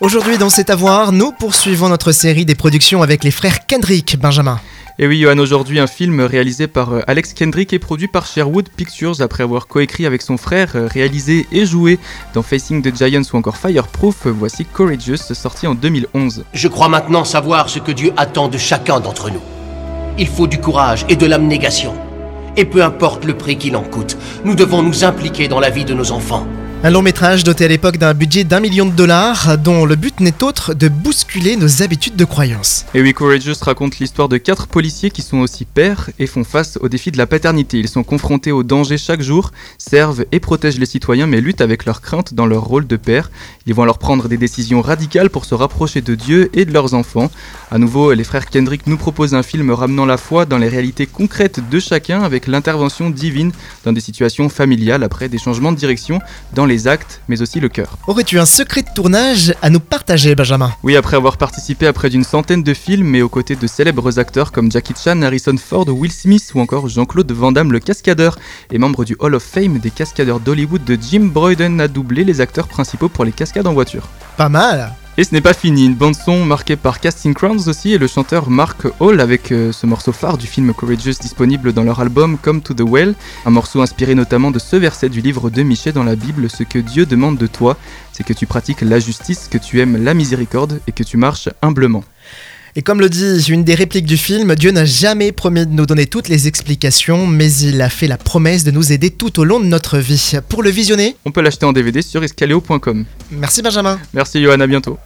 Aujourd'hui dans C'est à voir, nous poursuivons notre série des productions avec les frères Kendrick, Benjamin. Et oui, Johan, aujourd'hui un film réalisé par euh, Alex Kendrick et produit par Sherwood Pictures après avoir coécrit avec son frère, euh, réalisé et joué dans Facing the Giants ou encore Fireproof. Voici Courageous, sorti en 2011. Je crois maintenant savoir ce que Dieu attend de chacun d'entre nous. Il faut du courage et de l'abnégation. Et peu importe le prix qu'il en coûte, nous devons nous impliquer dans la vie de nos enfants. Un long métrage doté à l'époque d'un budget d'un million de dollars, dont le but n'est autre de bousculer nos habitudes de croyance. Et oui, Courageous raconte l'histoire de quatre policiers qui sont aussi pères et font face au défi de la paternité. Ils sont confrontés aux dangers chaque jour, servent et protègent les citoyens, mais luttent avec leurs craintes dans leur rôle de père. Ils vont alors prendre des décisions radicales pour se rapprocher de Dieu et de leurs enfants. À nouveau, les frères Kendrick nous proposent un film ramenant la foi dans les réalités concrètes de chacun avec l'intervention divine dans des situations familiales après des changements de direction dans les actes, mais aussi le cœur. Aurais-tu un secret de tournage à nous partager, Benjamin? Oui, après avoir participé à près d'une centaine de films et aux côtés de célèbres acteurs comme Jackie Chan, Harrison Ford, Will Smith ou encore Jean-Claude Van Damme le cascadeur et membre du Hall of Fame des cascadeurs d'Hollywood de Jim Broyden a doublé les acteurs principaux pour les cascades en voiture. Pas mal et ce n'est pas fini, une bande son marquée par Casting Crowns aussi et le chanteur Mark Hall avec euh, ce morceau phare du film Courageous disponible dans leur album Come to the Well, un morceau inspiré notamment de ce verset du livre de Michel dans la Bible, ce que Dieu demande de toi, c'est que tu pratiques la justice, que tu aimes la miséricorde et que tu marches humblement. Et comme le dit une des répliques du film, Dieu n'a jamais promis de nous donner toutes les explications, mais il a fait la promesse de nous aider tout au long de notre vie. Pour le visionner, on peut l'acheter en DVD sur escaleo.com. Merci Benjamin. Merci Johan, à bientôt.